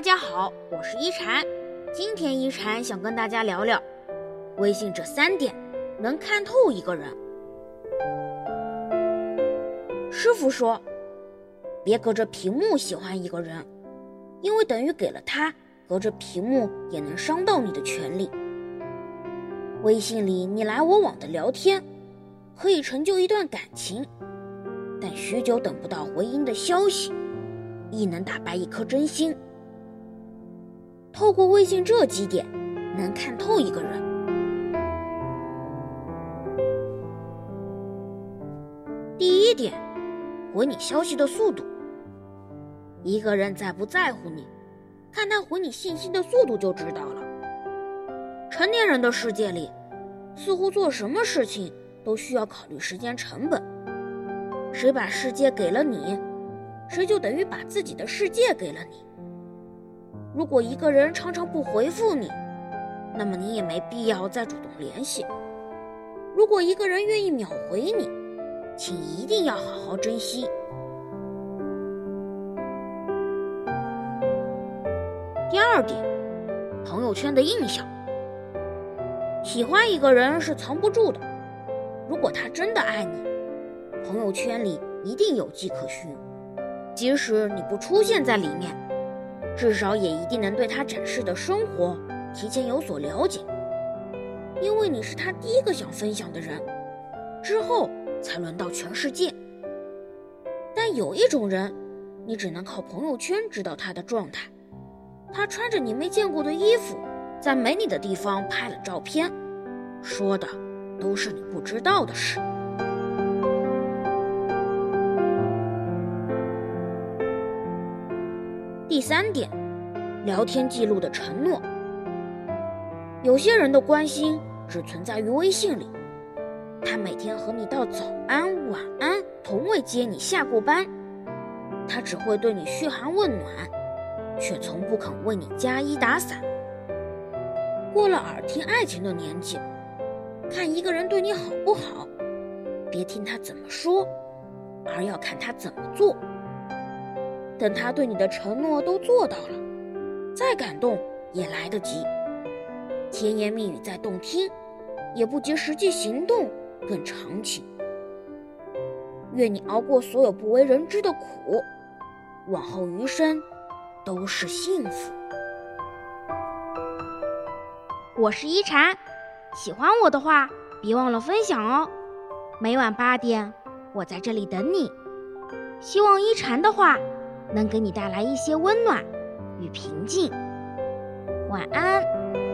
大家好，我是一禅。今天一禅想跟大家聊聊微信这三点能看透一个人。师傅说，别隔着屏幕喜欢一个人，因为等于给了他隔着屏幕也能伤到你的权利。微信里你来我往的聊天，可以成就一段感情，但许久等不到回音的消息，亦能打败一颗真心。透过微信这几点，能看透一个人。第一点，回你消息的速度。一个人在不在乎你，看他回你信息的速度就知道了。成年人的世界里，似乎做什么事情都需要考虑时间成本。谁把世界给了你，谁就等于把自己的世界给了你。如果一个人常常不回复你，那么你也没必要再主动联系。如果一个人愿意秒回你，请一定要好好珍惜。第二点，朋友圈的印象。喜欢一个人是藏不住的，如果他真的爱你，朋友圈里一定有迹可循，即使你不出现在里面。至少也一定能对他展示的生活提前有所了解，因为你是他第一个想分享的人，之后才轮到全世界。但有一种人，你只能靠朋友圈知道他的状态，他穿着你没见过的衣服，在没你的地方拍了照片，说的都是你不知道的事。第三点，聊天记录的承诺。有些人的关心只存在于微信里，他每天和你道早安、晚安，从未接你下过班，他只会对你嘘寒问暖，却从不肯为你加衣打伞。过了耳听爱情的年纪，看一个人对你好不好，别听他怎么说，而要看他怎么做。等他对你的承诺都做到了，再感动也来得及。甜言蜜语再动听，也不及实际行动更长情。愿你熬过所有不为人知的苦，往后余生都是幸福。我是一禅，喜欢我的话，别忘了分享哦。每晚八点，我在这里等你。希望一禅的话。能给你带来一些温暖与平静。晚安。